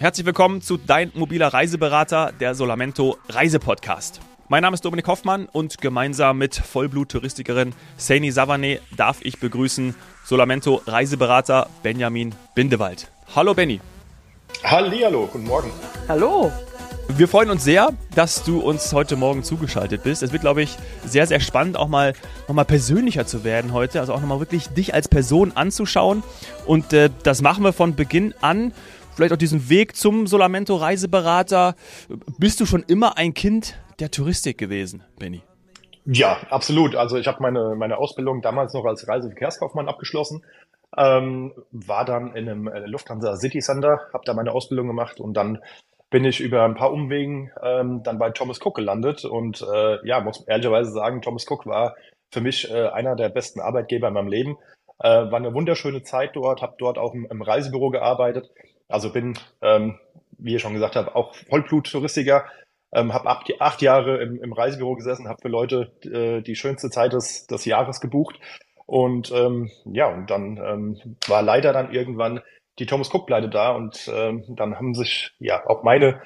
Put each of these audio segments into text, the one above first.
Herzlich willkommen zu Dein mobiler Reiseberater, der Solamento Reisepodcast. Mein Name ist Dominik Hoffmann und gemeinsam mit Vollblut-Touristikerin Saini Savane darf ich begrüßen Solamento Reiseberater Benjamin Bindewald. Hallo Benny. Hallihallo, guten Morgen. Hallo. Wir freuen uns sehr, dass du uns heute Morgen zugeschaltet bist. Es wird, glaube ich, sehr, sehr spannend, auch mal nochmal persönlicher zu werden heute. Also auch nochmal wirklich dich als Person anzuschauen. Und äh, das machen wir von Beginn an. Vielleicht auch diesen Weg zum Solamento Reiseberater. Bist du schon immer ein Kind der Touristik gewesen, Benny? Ja, absolut. Also ich habe meine, meine Ausbildung damals noch als Reiseverkehrskaufmann abgeschlossen. Ähm, war dann in einem äh, Lufthansa City Center, habe da meine Ausbildung gemacht und dann bin ich über ein paar Umwegen ähm, dann bei Thomas Cook gelandet und äh, ja, muss ehrlicherweise sagen, Thomas Cook war für mich äh, einer der besten Arbeitgeber in meinem Leben. Äh, war eine wunderschöne Zeit dort, habe dort auch im, im, Reisebüro gearbeitet. Also bin, ähm, wie ich schon gesagt habe, auch Vollblut-Touristiker. Ähm, habe acht, acht Jahre im, im Reisebüro gesessen, habe für Leute äh, die schönste Zeit des, des Jahres gebucht. Und ähm, ja, und dann ähm, war leider dann irgendwann die Thomas Cook Pleite da und ähm, dann haben sich ja auch meine,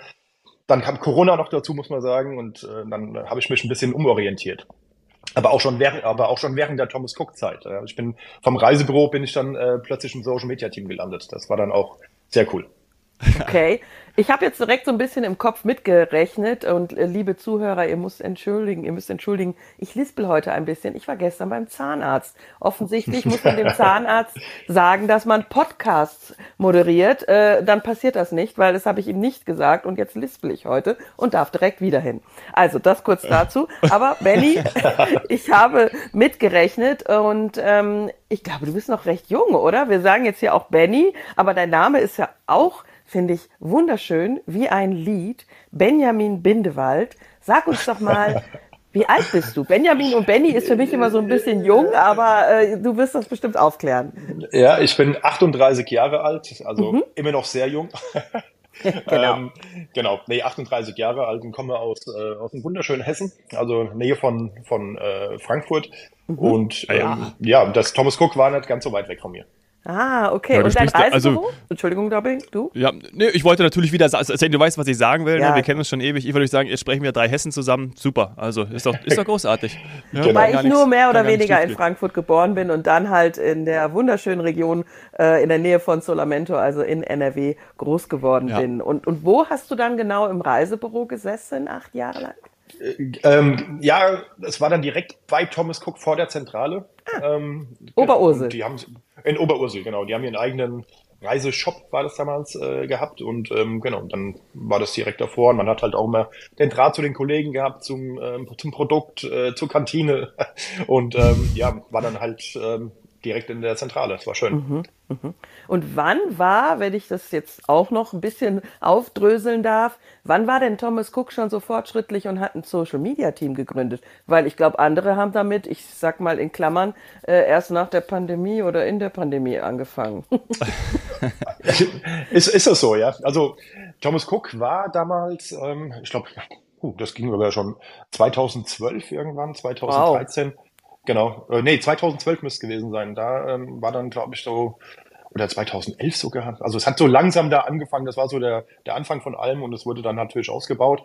dann kam Corona noch dazu, muss man sagen, und äh, dann habe ich mich ein bisschen umorientiert. Aber auch schon während, aber auch schon während der Thomas Cook Zeit. Ich bin vom Reisebüro bin ich dann äh, plötzlich im Social Media Team gelandet. Das war dann auch sehr cool. Okay. Ich habe jetzt direkt so ein bisschen im Kopf mitgerechnet und äh, liebe Zuhörer, ihr müsst entschuldigen, ihr müsst entschuldigen, ich lispel heute ein bisschen. Ich war gestern beim Zahnarzt. Offensichtlich muss man dem Zahnarzt sagen, dass man Podcasts moderiert. Äh, dann passiert das nicht, weil das habe ich ihm nicht gesagt und jetzt lispel ich heute und darf direkt wieder hin. Also das kurz dazu. Aber Benny, ich habe mitgerechnet und ähm, ich glaube, du bist noch recht jung, oder? Wir sagen jetzt hier auch Benny, aber dein Name ist ja auch finde ich wunderschön, wie ein Lied. Benjamin Bindewald. Sag uns doch mal, wie alt bist du? Benjamin und Benny ist für mich immer so ein bisschen jung, aber äh, du wirst das bestimmt aufklären. Ja, ich bin 38 Jahre alt, also mhm. immer noch sehr jung. genau. Ähm, genau, nee, 38 Jahre alt und komme aus, äh, aus dem wunderschönen Hessen, also Nähe von, von äh, Frankfurt. Mhm. Und ähm, ja. ja, das Thomas Cook war nicht ganz so weit weg von mir. Ah, okay. Ja, und dein Reisebüro? Also, Entschuldigung, Dobbing, du? Ja, nee, ich wollte natürlich wieder sagen, also, du weißt, was ich sagen will. Ne? Ja. Ne? Wir kennen uns schon ewig. Ich würde sagen, jetzt sprechen wir drei Hessen zusammen. Super. Also ist doch, ist doch großartig. Ja, genau. Weil ich nichts, nur mehr oder weniger in Frankfurt geboren bin und dann halt in der wunderschönen Region äh, in der Nähe von Solamento, also in NRW, groß geworden ja. bin. Und, und wo hast du dann genau im Reisebüro gesessen, acht Jahre lang? Ähm, ja, es war dann direkt bei Thomas Cook vor der Zentrale. Ah, ähm, Oberursel. Die haben in Oberursel, genau. Die haben ihren eigenen Reiseshop war das damals äh, gehabt und ähm, genau, dann war das direkt davor und man hat halt auch immer den Draht zu den Kollegen gehabt, zum, ähm, zum Produkt, äh, zur Kantine und ähm, ja, war dann halt ähm, direkt in der Zentrale. Das war schön. Mhm, mhm. Und wann war, wenn ich das jetzt auch noch ein bisschen aufdröseln darf, wann war denn Thomas Cook schon so fortschrittlich und hat ein Social Media Team gegründet? Weil ich glaube, andere haben damit, ich sag mal in Klammern, äh, erst nach der Pandemie oder in der Pandemie angefangen. ist, ist das so, ja? Also Thomas Cook war damals, ähm, ich glaube, das ging aber schon 2012 irgendwann, 2013. Wow. Genau. Äh, nee, 2012 müsste es gewesen sein. Da ähm, war dann, glaube ich, so, oder 2011 sogar. Also es hat so langsam da angefangen. Das war so der, der Anfang von allem und es wurde dann natürlich ausgebaut,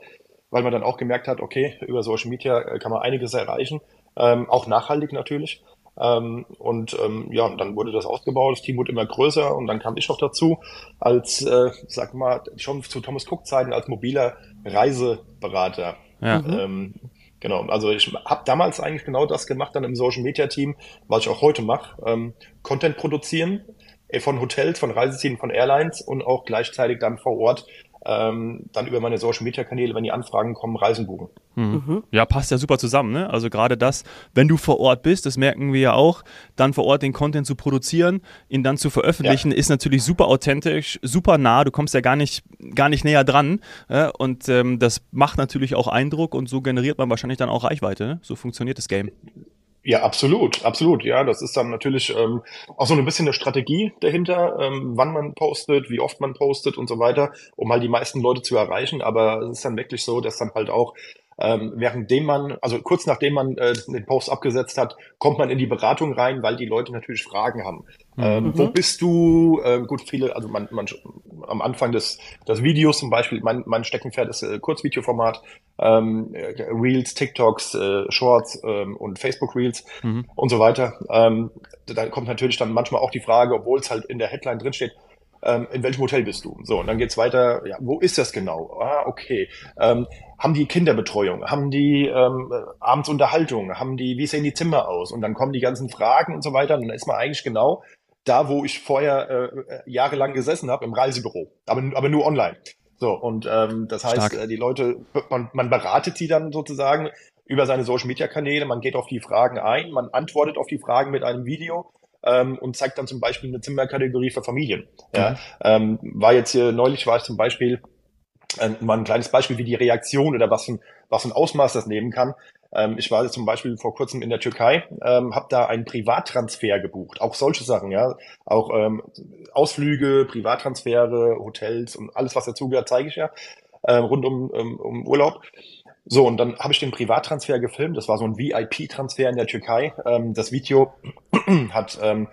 weil man dann auch gemerkt hat, okay, über Social Media äh, kann man einiges erreichen. Ähm, auch nachhaltig natürlich. Ähm, und ähm, ja, dann wurde das ausgebaut, das Team wurde immer größer und dann kam ich noch dazu als, äh, sag mal, schon zu Thomas Cook Zeiten als mobiler Reiseberater. Ja. Ähm, Genau, also ich habe damals eigentlich genau das gemacht dann im Social Media Team, was ich auch heute mache. Ähm, Content produzieren äh, von Hotels, von Reisezielen, von Airlines und auch gleichzeitig dann vor Ort ähm, dann über meine Social Media Kanäle, wenn die Anfragen kommen, Reisen buchen. Mhm. mhm. Ja, passt ja super zusammen. Ne? Also gerade das, wenn du vor Ort bist, das merken wir ja auch, dann vor Ort den Content zu produzieren, ihn dann zu veröffentlichen, ja. ist natürlich super authentisch, super nah. Du kommst ja gar nicht, gar nicht näher dran. Ja? Und ähm, das macht natürlich auch Eindruck und so generiert man wahrscheinlich dann auch Reichweite. Ne? So funktioniert das Game. Ja, absolut, absolut. Ja, das ist dann natürlich ähm, auch so ein bisschen eine Strategie dahinter, ähm, wann man postet, wie oft man postet und so weiter, um halt die meisten Leute zu erreichen. Aber es ist dann wirklich so, dass dann halt auch ähm, währenddem man, also kurz nachdem man äh, den Post abgesetzt hat, kommt man in die Beratung rein, weil die Leute natürlich Fragen haben. Mhm. Ähm, wo bist du? Ähm, gut, viele, also man, man am Anfang des, des Videos zum Beispiel, mein, mein Steckenpferd ist äh, Kurzvideoformat, ähm, Reels, TikToks, äh, Shorts ähm, und Facebook Reels mhm. und so weiter. Ähm, da kommt natürlich dann manchmal auch die Frage, obwohl es halt in der Headline drinsteht, ähm, in welchem Hotel bist du? So, und dann geht's weiter, ja, wo ist das genau? Ah, okay. Ähm, haben die Kinderbetreuung? Haben die ähm, abends Unterhaltung? Haben die, wie sehen die Zimmer aus? Und dann kommen die ganzen Fragen und so weiter. Und dann ist man eigentlich genau da, wo ich vorher äh, jahrelang gesessen habe, im Reisebüro. Aber, aber nur online. So, und ähm, das heißt. Äh, die Leute, man, man beratet sie dann sozusagen über seine Social Media Kanäle, man geht auf die Fragen ein, man antwortet auf die Fragen mit einem Video ähm, und zeigt dann zum Beispiel eine Zimmerkategorie für Familien. Ja, ähm, war jetzt hier neulich war ich zum Beispiel äh, mal ein kleines Beispiel, wie die Reaktion oder was für, was für ein Ausmaß das nehmen kann. Ähm, ich war jetzt zum Beispiel vor kurzem in der Türkei, ähm, habe da einen Privattransfer gebucht, auch solche Sachen, ja, auch ähm, Ausflüge, Privattransfere, Hotels und alles, was dazugehört, zeige ich ja ähm, rund um, um, um Urlaub. So, und dann habe ich den Privattransfer gefilmt. Das war so ein VIP-Transfer in der Türkei. Ähm, das Video hat, ähm,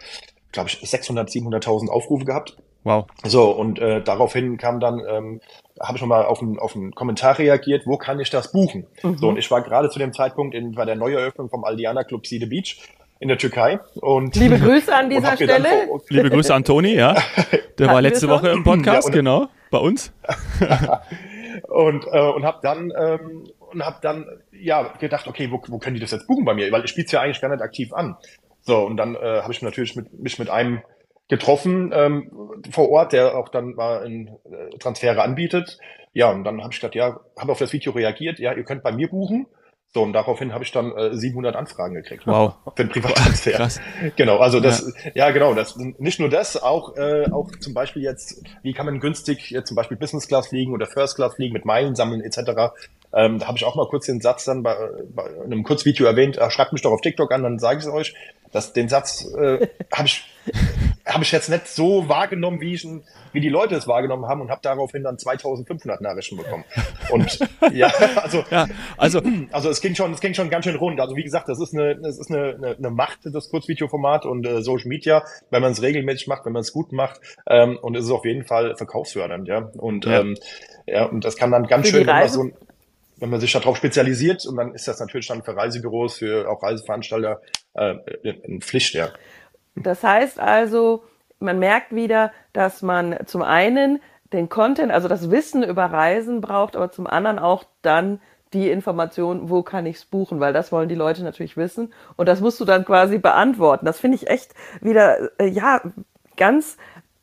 glaube ich, 600, 700.000 Aufrufe gehabt. Wow. So, und äh, daraufhin kam dann, ähm, habe ich nochmal auf einen, auf einen Kommentar reagiert, wo kann ich das buchen? Mhm. So, und ich war gerade zu dem Zeitpunkt in, bei der Neueröffnung vom Aldiana Club Sea the Beach in der Türkei. Und, Liebe Grüße an dieser Stelle. Vor, Liebe Grüße an Toni, ja. Der war letzte Woche im Podcast, ja, genau, bei uns. und äh, und habe dann ähm, und habe dann ja gedacht, okay, wo, wo können die das jetzt buchen bei mir? Weil ich spiele es ja eigentlich gar nicht aktiv an. So, und dann äh, habe ich natürlich mit, mich mit einem getroffen ähm, vor Ort, der auch dann mal in äh, Transfere anbietet. Ja, und dann habe ich gesagt, ja, habe auf das Video reagiert, ja, ihr könnt bei mir buchen. So, und daraufhin habe ich dann äh, 700 Anfragen gekriegt. Wow. Für den Privattransfer. Krass. Genau, also das, ja. ja, genau, das, nicht nur das, auch, äh, auch zum Beispiel jetzt, wie kann man günstig jetzt zum Beispiel Business Class fliegen oder First Class fliegen mit Meilen sammeln etc. Ähm, da habe ich auch mal kurz den Satz dann bei, bei einem Kurzvideo erwähnt, äh, schreibt mich doch auf TikTok an, dann sage ich es euch. Das, den Satz äh, habe ich, hab ich jetzt nicht so wahrgenommen, wie, ich, wie die Leute es wahrgenommen haben und habe daraufhin dann 2500 Nachrichten bekommen. Und ja, also, ja, also, also es ging schon, es ging schon ganz schön rund. Also wie gesagt, das ist eine, das ist eine, eine, eine Macht, das Kurzvideoformat und äh, Social Media, wenn man es regelmäßig macht, wenn man es gut macht. Ähm, und es ist auf jeden Fall verkaufsfördernd, ja. Und ja. Ähm, ja, und das kann dann ganz schön immer so ein wenn man sich darauf spezialisiert und dann ist das natürlich dann für Reisebüros, für auch Reiseveranstalter äh, eine Pflicht, ja. Das heißt also, man merkt wieder, dass man zum einen den Content, also das Wissen über Reisen braucht, aber zum anderen auch dann die Information, wo kann ich es buchen, weil das wollen die Leute natürlich wissen und das musst du dann quasi beantworten. Das finde ich echt wieder, äh, ja, ganz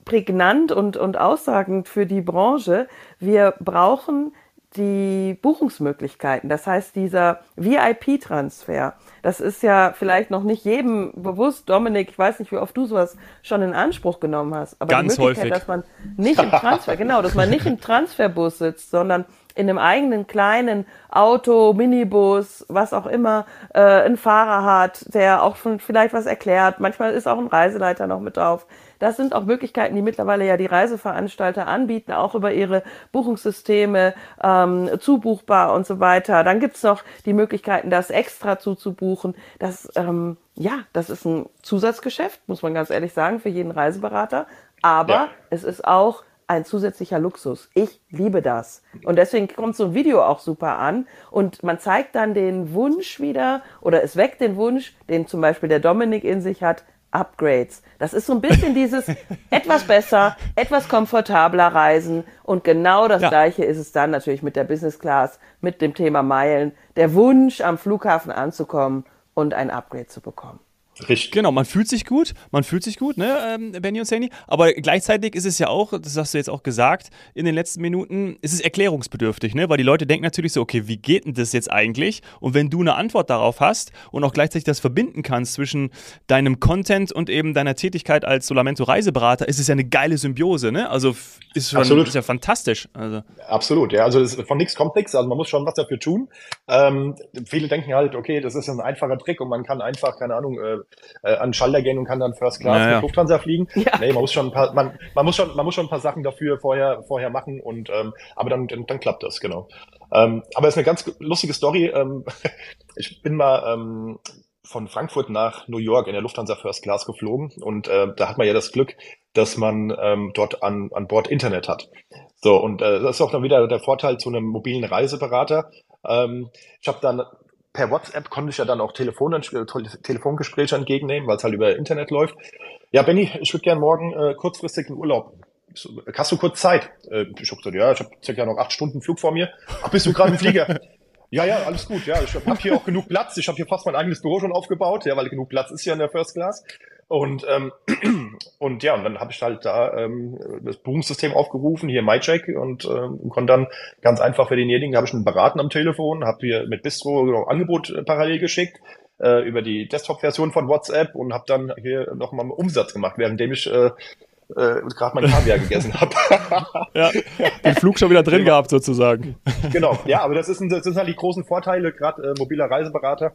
prägnant und, und aussagend für die Branche. Wir brauchen die Buchungsmöglichkeiten. Das heißt, dieser VIP-Transfer, das ist ja vielleicht noch nicht jedem bewusst. Dominik, ich weiß nicht, wie oft du sowas schon in Anspruch genommen hast. Aber Ganz die Möglichkeit, häufig. dass man nicht im Transfer, genau, dass man nicht im Transferbus sitzt, sondern in einem eigenen kleinen Auto, Minibus, was auch immer, äh, einen Fahrer hat, der auch vielleicht was erklärt. Manchmal ist auch ein Reiseleiter noch mit drauf. Das sind auch Möglichkeiten, die mittlerweile ja die Reiseveranstalter anbieten, auch über ihre Buchungssysteme, ähm, zubuchbar und so weiter. Dann gibt's noch die Möglichkeiten, das extra zuzubuchen. Das, ähm, ja, das ist ein Zusatzgeschäft, muss man ganz ehrlich sagen, für jeden Reiseberater. Aber ja. es ist auch ein zusätzlicher Luxus. Ich liebe das. Und deswegen kommt so ein Video auch super an. Und man zeigt dann den Wunsch wieder oder es weckt den Wunsch, den zum Beispiel der Dominik in sich hat, Upgrades. Das ist so ein bisschen dieses etwas besser, etwas komfortabler Reisen. Und genau das ja. Gleiche ist es dann natürlich mit der Business Class, mit dem Thema Meilen. Der Wunsch, am Flughafen anzukommen und ein Upgrade zu bekommen. Richtig. Genau, man fühlt sich gut, man fühlt sich gut, ne, ähm, Benny und Sandy. Aber gleichzeitig ist es ja auch, das hast du jetzt auch gesagt, in den letzten Minuten, ist es erklärungsbedürftig, ne? Weil die Leute denken natürlich so, okay, wie geht denn das jetzt eigentlich? Und wenn du eine Antwort darauf hast und auch gleichzeitig das verbinden kannst zwischen deinem Content und eben deiner Tätigkeit als Solamento Reiseberater, ist es ja eine geile Symbiose, ne? Also ist schon Absolut. ist ja fantastisch. Also. Absolut, ja. Also von nichts kommt nichts, also man muss schon was dafür tun. Ähm, viele denken halt, okay, das ist ein einfacher Trick und man kann einfach, keine Ahnung, äh, äh, an den Schalter gehen und kann dann First Class Ja, ja. mit Lufthansa fliegen. Ja. Nee, man muss schon ein paar, man, man muss schon, man muss schon ein paar Sachen dafür vorher, vorher machen und ähm, aber dann, dann, dann klappt das, genau. Ähm, aber es ist eine ganz lustige Story. Ähm, ich bin mal ähm, von Frankfurt nach New York in der Lufthansa First Class geflogen und äh, da hat man ja das Glück, dass man ähm, dort an, an Bord Internet hat. So, und äh, das ist auch dann wieder der Vorteil zu einem mobilen Reiseberater. Ähm, ich habe dann per WhatsApp konnte ich ja dann auch Telefon, Telefongespräche entgegennehmen, weil es halt über Internet läuft. Ja, Benny, ich würde gern morgen äh, kurzfristig in Urlaub. So, Hast du kurz Zeit? Äh, ich hab gesagt, ja, ich habe circa noch acht Stunden Flug vor mir. Ach, bist du gerade im Flieger? Ja, ja, alles gut. Ja, ich habe hier auch genug Platz. Ich habe hier fast mein eigenes Büro schon aufgebaut, ja, weil genug Platz ist ja in der First Class. Und ähm, und ja, und dann habe ich halt da ähm, das Buchungssystem aufgerufen, hier MyCheck und ähm, konnte dann ganz einfach für denjenigen, habe ich einen Beraten am Telefon, habe hier mit Bistro noch ein Angebot äh, parallel geschickt äh, über die Desktop-Version von WhatsApp und habe dann hier nochmal Umsatz gemacht, währenddem ich äh, äh, gerade mein Kaviar gegessen habe. Ja, den Flug schon wieder drin gehabt sozusagen. genau, ja, aber das, ist das sind halt die großen Vorteile, gerade äh, mobiler Reiseberater,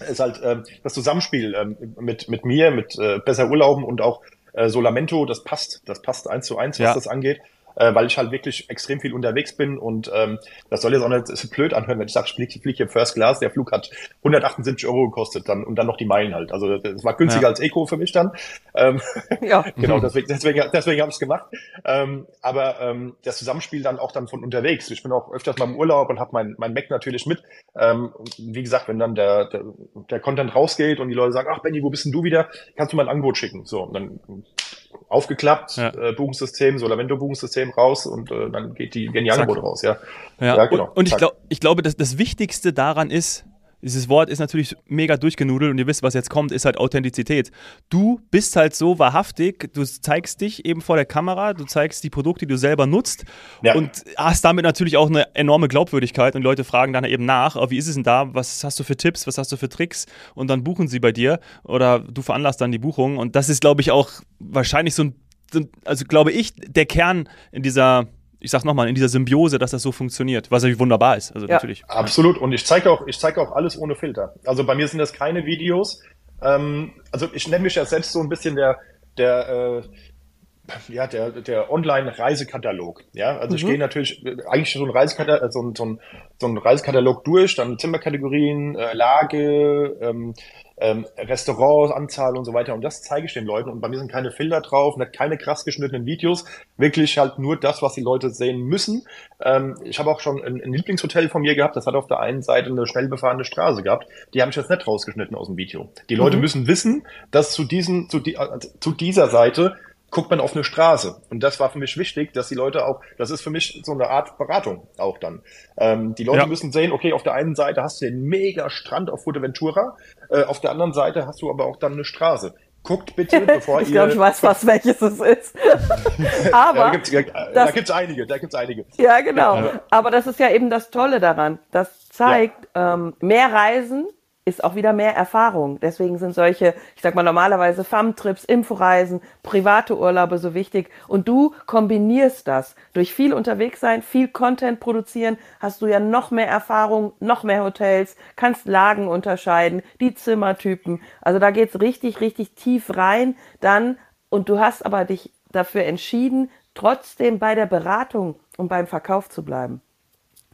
ist halt ähm, das Zusammenspiel ähm, mit, mit mir, mit äh, besser Urlauben und auch äh, Solamento, das passt, das passt eins zu eins, was Ja. das angeht. Äh, weil ich halt wirklich extrem viel unterwegs bin und ähm, das soll jetzt auch nicht so blöd anhören, wenn ich sage, ich fliege flieg hier First Class, der Flug hat 178 Euro gekostet dann und dann noch die Meilen halt. Also das war günstiger Ja. als Eco für mich dann. Ähm, Ja. genau, deswegen, deswegen, deswegen habe ich es gemacht. Ähm, aber ähm, das Zusammenspiel dann auch dann von unterwegs. Ich bin auch öfters mal im Urlaub und habe mein, mein Mac natürlich mit. Ähm, wie gesagt, wenn dann der, der, der Content rausgeht und die Leute sagen, ach Benny, wo bist denn du wieder? Kannst du mal ein Angebot schicken? So, und dann aufgeklappt, Ja. äh, Buchungssystem, Solamento-Buchungssystem raus und äh, dann geht die, Zack. Angebote raus, ja. Ja, Ja, genau. Und, und ich, Zack. glaub, ich glaube, das, das Wichtigste daran ist, dieses Wort ist natürlich mega durchgenudelt und ihr wisst, was jetzt kommt, ist halt Authentizität. Du bist halt so wahrhaftig, du zeigst dich eben vor der Kamera, du zeigst die Produkte, die du selber nutzt Ja. und hast damit natürlich auch eine enorme Glaubwürdigkeit und Leute fragen dann eben nach, oh, wie ist es denn da, was hast du für Tipps, was hast du für Tricks und dann buchen sie bei dir oder du veranlasst dann die Buchung und das ist, glaube ich, auch wahrscheinlich so ein, so ein also glaube ich, der Kern in dieser ich sag nochmal, in dieser Symbiose, dass das so funktioniert, was natürlich wunderbar ist. Also Ja. natürlich. Absolut. Und ich zeige auch, ich zeige auch alles ohne Filter. Also bei mir sind das keine Videos. Ähm, also ich nenne mich ja selbst so ein bisschen der, der, äh, ja, der, der Online-Reisekatalog. Ja, also ich Mhm. gehe natürlich äh, eigentlich so ein Reisekatalog, so ein, so ein, so ein Reisekatalog durch, dann Zimmerkategorien, äh, Lage, ähm, ähm, Restaurantanzahl und so weiter. Und das zeige ich den Leuten. Und bei mir sind keine Filter drauf, nicht keine krass geschnittenen Videos. Wirklich halt nur das, was die Leute sehen müssen. Ähm, ich habe auch schon ein, ein Lieblingshotel von mir gehabt, das hat auf der einen Seite eine schnell befahrene Straße gehabt. Die habe ich jetzt nicht rausgeschnitten aus dem Video. Die Leute Mhm. müssen wissen, dass zu diesen, zu, die, also zu dieser Seite guckt man auf eine Straße. Und das war für mich wichtig, dass die Leute auch, das ist für mich so eine Art Beratung auch dann. Ähm, die Leute Ja. müssen sehen, okay, auf der einen Seite hast du den mega Strand auf Fuerteventura, äh, auf der anderen Seite hast du aber auch dann eine Straße. Guckt bitte, bevor Ich ihr... glaube, ich weiß fast, welches es ist. ja, da Aber, gibt's, ja, da das- gibt's einige, da gibt's einige. ja, genau. Ja. Aber das ist ja eben das Tolle daran. Das zeigt, ähm, mehr Reisen ist auch wieder mehr Erfahrung. Deswegen sind solche, ich sag mal normalerweise FAM-Trips, Inforeisen, private Urlaube so wichtig. Und du kombinierst das. Durch viel unterwegs sein, viel Content produzieren, hast du ja noch mehr Erfahrung, noch mehr Hotels, kannst Lagen unterscheiden, die Zimmertypen. Also da geht's richtig, richtig tief rein. Dann, und du hast aber dich dafür entschieden, trotzdem bei der Beratung und beim Verkauf zu bleiben.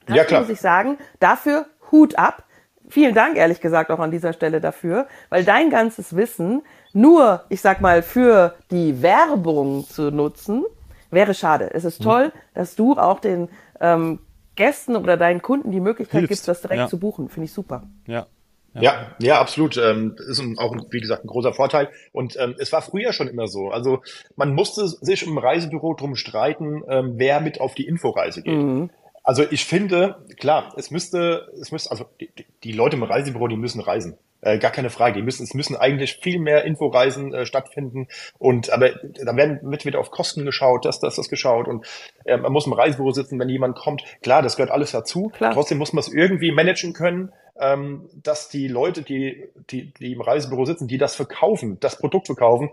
Das Ja, klar. muss ich sagen. Dafür Hut ab. Vielen Dank, ehrlich gesagt, auch an dieser Stelle dafür, weil dein ganzes Wissen nur, ich sag mal, für die Werbung zu nutzen, wäre schade. Es Mhm. ist toll, dass du auch den ähm, Gästen oder deinen Kunden die Möglichkeit Hilfst, gibst, das direkt ja. zu buchen. Finde ich super. Ja. Ja, ja, absolut. Ähm, ist ein, auch, wie gesagt, ein großer Vorteil. Und ähm, es war früher schon immer so. Also man musste sich im Reisebüro drum streiten, ähm, wer mit auf die Inforeise geht. Mhm. Also ich finde, klar, es müsste, es müsste, also die, die- Leute im Reisebüro, die müssen reisen. Äh, gar keine Frage. Die müssen, es müssen eigentlich viel mehr Inforeisen äh, stattfinden. Und aber da werden wird wieder auf Kosten geschaut, das, das, das geschaut. Und äh, man muss im Reisebüro sitzen, wenn jemand kommt. Klar, das gehört alles dazu. Klar. Trotzdem muss man es irgendwie managen können, ähm, dass die Leute, die, die, die im Reisebüro sitzen, die das verkaufen, das Produkt verkaufen,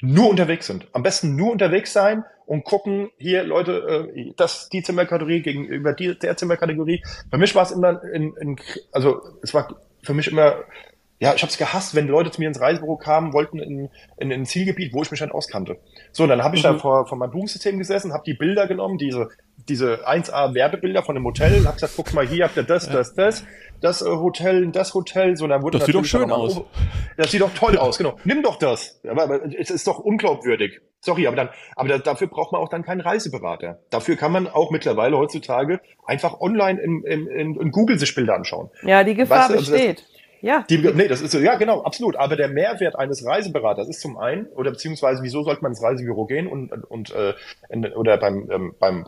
nur unterwegs sind. Am besten nur unterwegs sein und gucken, hier Leute, äh, das die Zimmerkategorie gegenüber die, der Zimmerkategorie. Für mich war es immer in, in, also es war für mich immer Ja, ich habe es gehasst, wenn Leute zu mir ins Reisebüro kamen, wollten in, in, in ein Zielgebiet, wo ich mich dann auskannte. So, und dann habe ich mhm. da vor, vor meinem Buchungssystem gesessen, habe die Bilder genommen, diese diese 1A Werbebilder von dem Hotel, hab gesagt, guck mal, hier habt ihr das, das, das, das äh, Hotel, das Hotel, so, dann wurde das sieht doch schön aus. das sieht doch toll aus, genau. Nimm doch das. Aber, aber es ist doch unglaubwürdig. Sorry, aber dann, aber da, dafür braucht man auch dann keinen Reiseberater. Dafür kann man auch mittlerweile heutzutage einfach online in, in, in, in Google sich Bilder anschauen. Ja, die Gefahr du, also besteht. Das, ja. Die, nee, das ist ja, genau, absolut. Aber der Mehrwert eines Reiseberaters ist zum einen, oder beziehungsweise, wieso sollte man ins Reisebüro gehen und, und äh, in, oder beim, ähm, beim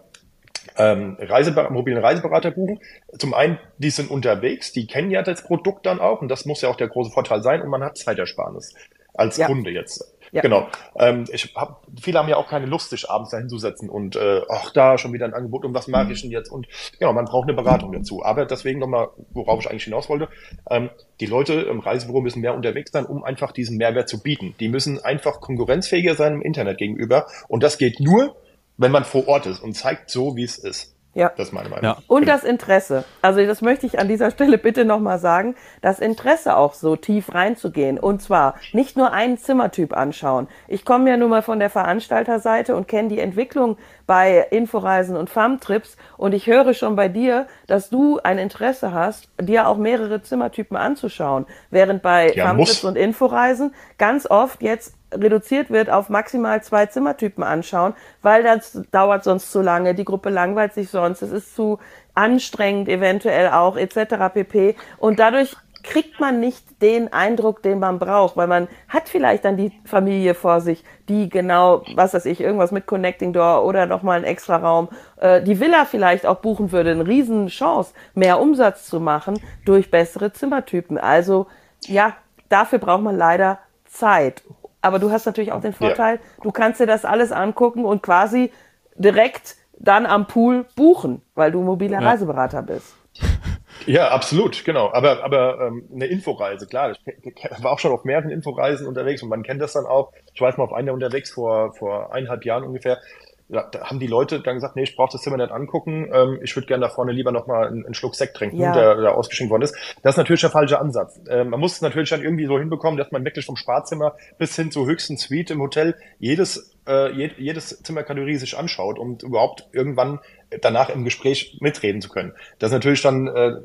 ähm, Reiseber mobilen Reiseberater buchen. Zum einen, die sind unterwegs, die kennen ja das Produkt dann auch und das muss ja auch der große Vorteil sein und man hat Zeitersparnis als ja. Kunde jetzt. Ja. Genau. Ähm, ich hab, viele haben ja auch keine Lust, sich abends da hinzusetzen und äh, ach, da schon wieder ein Angebot und was mache ich denn jetzt? Und genau, man braucht eine Beratung dazu. Aber deswegen nochmal, worauf ich eigentlich hinaus wollte, ähm, die Leute im Reisebüro müssen mehr unterwegs sein, um einfach diesen Mehrwert zu bieten. Die müssen einfach konkurrenzfähiger sein im Internet gegenüber. Und das geht nur, wenn man vor Ort ist und zeigt so, wie es ist. Ja. Das ist meine Meinung. Ja. Und das Interesse. Also das möchte ich an dieser Stelle bitte nochmal sagen. Das Interesse auch so tief reinzugehen. Und zwar nicht nur einen Zimmertyp anschauen. Ich komme ja nun mal von der Veranstalterseite und kenne die Entwicklung bei Inforeisen und Farmtrips. Und ich höre schon bei dir, dass du ein Interesse hast, dir auch mehrere Zimmertypen anzuschauen. Während bei ja, Farmtrips und Inforeisen ganz oft jetzt reduziert wird auf maximal zwei Zimmertypen anschauen, weil das dauert sonst zu lange, die Gruppe langweilt sich sonst, es ist zu anstrengend eventuell auch etc. pp. Und dadurch kriegt man nicht den Eindruck, den man braucht, weil man hat vielleicht dann die Familie vor sich, die genau, was weiß ich, irgendwas mit Connecting Door oder nochmal einen extra Raum, äh, die Villa vielleicht auch buchen würde, eine riesen Chance, mehr Umsatz zu machen durch bessere Zimmertypen. Also ja, dafür braucht man leider Zeit. Aber du hast natürlich auch den Vorteil, ja. du kannst dir das alles angucken und quasi direkt dann am Pool buchen, weil du mobiler ja. Reiseberater bist. Ja, absolut, genau. Aber, aber ähm, eine Inforeise, klar. Ich war auch schon auf mehreren Inforeisen unterwegs und man kennt das dann auch. Ich weiß mal auf einer unterwegs vor, vor eineinhalb Jahren ungefähr da haben die Leute dann gesagt, nee, ich brauche das Zimmer nicht angucken, ähm, ich würde gerne da vorne lieber nochmal einen, einen Schluck Sekt trinken, ja. der, der ausgeschenkt worden ist. Das ist natürlich der falsche Ansatz. Ähm, man muss es natürlich dann irgendwie so hinbekommen, dass man wirklich vom Sparzimmer bis hin zur höchsten Suite im Hotel jedes, äh, jed, jedes Zimmerkategorie sich anschaut, um überhaupt irgendwann danach im Gespräch mitreden zu können. Dass natürlich dann äh,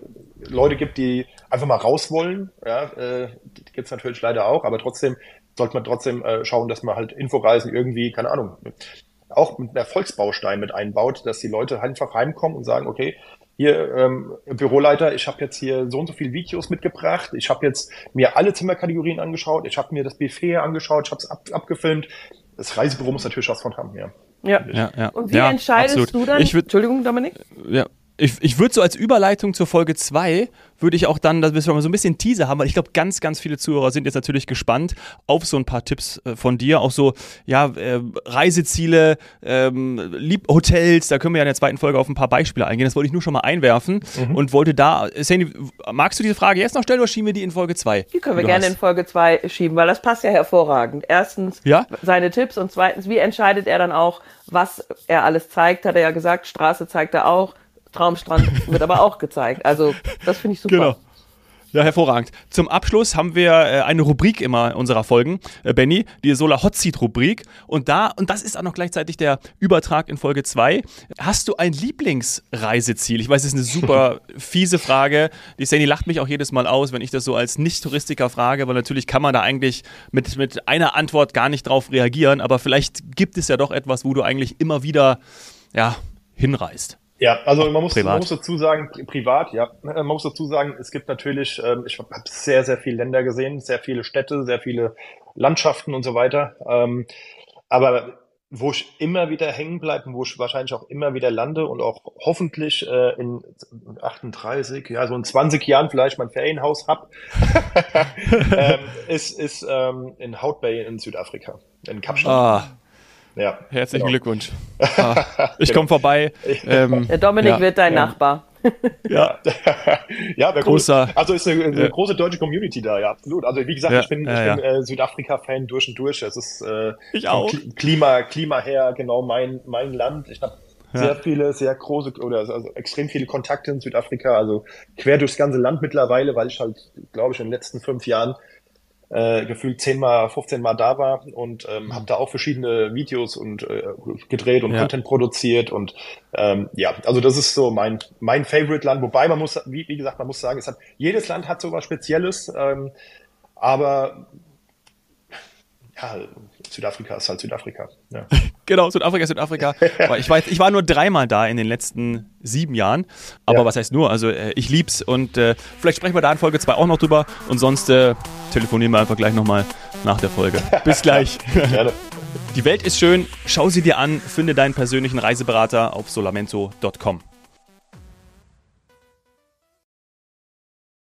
Leute gibt, die einfach mal raus wollen, ja, äh, gibt es natürlich leider auch, aber trotzdem sollte man trotzdem äh, schauen, dass man halt Inforeisen irgendwie, keine Ahnung, auch mit einer Volksbaustein mit einbaut, dass die Leute einfach heimkommen und sagen, okay, hier ähm, Büroleiter, ich habe jetzt hier so und so viele Videos mitgebracht, ich habe jetzt mir alle Zimmerkategorien angeschaut, ich habe mir das Buffet angeschaut, ich habe es ab, abgefilmt. Das Reisebüro muss natürlich was von haben, ja. Ja, ja, ja. Und wie ja, entscheidest absolut. du dann? Ich würd, Entschuldigung, Dominik? Ja, ich, ich würde so als Überleitung zur Folge 2, würde ich auch dann, dass wir mal so ein bisschen Teaser haben, weil ich glaube, ganz, ganz viele Zuhörer sind jetzt natürlich gespannt auf so ein paar Tipps äh, von dir, auch so, ja, äh, Reiseziele, ähm, Lieb Hotels, da können wir ja in der zweiten Folge auf ein paar Beispiele eingehen, das wollte ich nur schon mal einwerfen mhm. und wollte da, Sandy, magst du diese Frage jetzt noch stellen oder schieben wir die in Folge 2? Die können wir gerne hast? in Folge 2 schieben, weil das passt ja hervorragend. Erstens ja? seine Tipps und zweitens, wie entscheidet er dann auch, was er alles zeigt, hat er ja gesagt, Straße zeigt er auch, Traumstrand wird aber auch gezeigt. Also das finde ich super. Genau. Ja, hervorragend. Zum Abschluss haben wir äh, eine Rubrik immer unserer Folgen, äh, Benny, die Solar Hot Seat Rubrik. Und da, und das ist auch noch gleichzeitig der Übertrag in Folge 2. Hast du ein Lieblingsreiseziel? Ich weiß, das ist eine super fiese Frage. Die Sandy lacht mich auch jedes Mal aus, wenn ich das so als Nicht-Touristiker frage, weil natürlich kann man da eigentlich mit, mit einer Antwort gar nicht drauf reagieren. Aber vielleicht gibt es ja doch etwas, wo du eigentlich immer wieder, ja, hinreist. Ja, also man muss, man muss dazu sagen, privat, ja, man muss dazu sagen, es gibt natürlich, ähm, ich habe sehr, sehr viele Länder gesehen, sehr viele Städte, sehr viele Landschaften und so weiter. Ähm, aber wo ich immer wieder hängen bleibe und wo ich wahrscheinlich auch immer wieder lande und auch hoffentlich äh, in 38, ja, so in 20 Jahren vielleicht mein Ferienhaus hab, ähm, ist, ist ähm, in Hout Bay in Südafrika, in Kapstadt. Ah. Ja, Herzlichen genau. Glückwunsch. Ah, ich komme vorbei. Ähm, Der Dominik ja, wird dein ja. Nachbar. Ja, ja, großer. Also ist eine, eine ja. große deutsche Community da, ja, absolut. Also wie gesagt, ja, ich bin, ja, ich bin äh, Südafrika-Fan durch und durch. Es ist äh, ich auch. Klima, Klima her genau mein mein Land. Ich habe ja. sehr viele, sehr große oder also extrem viele Kontakte in Südafrika, also quer durchs ganze Land mittlerweile, weil ich halt, glaube ich, in den letzten fünf Jahren äh, gefühlt zehnmal, 15 Mal da war und ähm, habe da auch verschiedene Videos und äh, gedreht und ja. Content produziert und ähm, ja, also das ist so mein mein Favorite Land. Wobei man muss, wie, wie gesagt, man muss sagen, es hat jedes Land hat so was Spezielles, ähm, aber ja, Südafrika ist halt Südafrika. Ja. genau, Südafrika ist Südafrika. ich, weiß, ich war nur dreimal da in den letzten sieben Jahren. Aber ja. was heißt nur? Also äh, ich lieb's und äh, vielleicht sprechen wir da in Folge 2 auch noch drüber. Und sonst äh, telefonieren wir einfach gleich nochmal nach der Folge. Bis gleich. Gerne. Die Welt ist schön. Schau sie dir an. Finde deinen persönlichen Reiseberater auf solamento.com.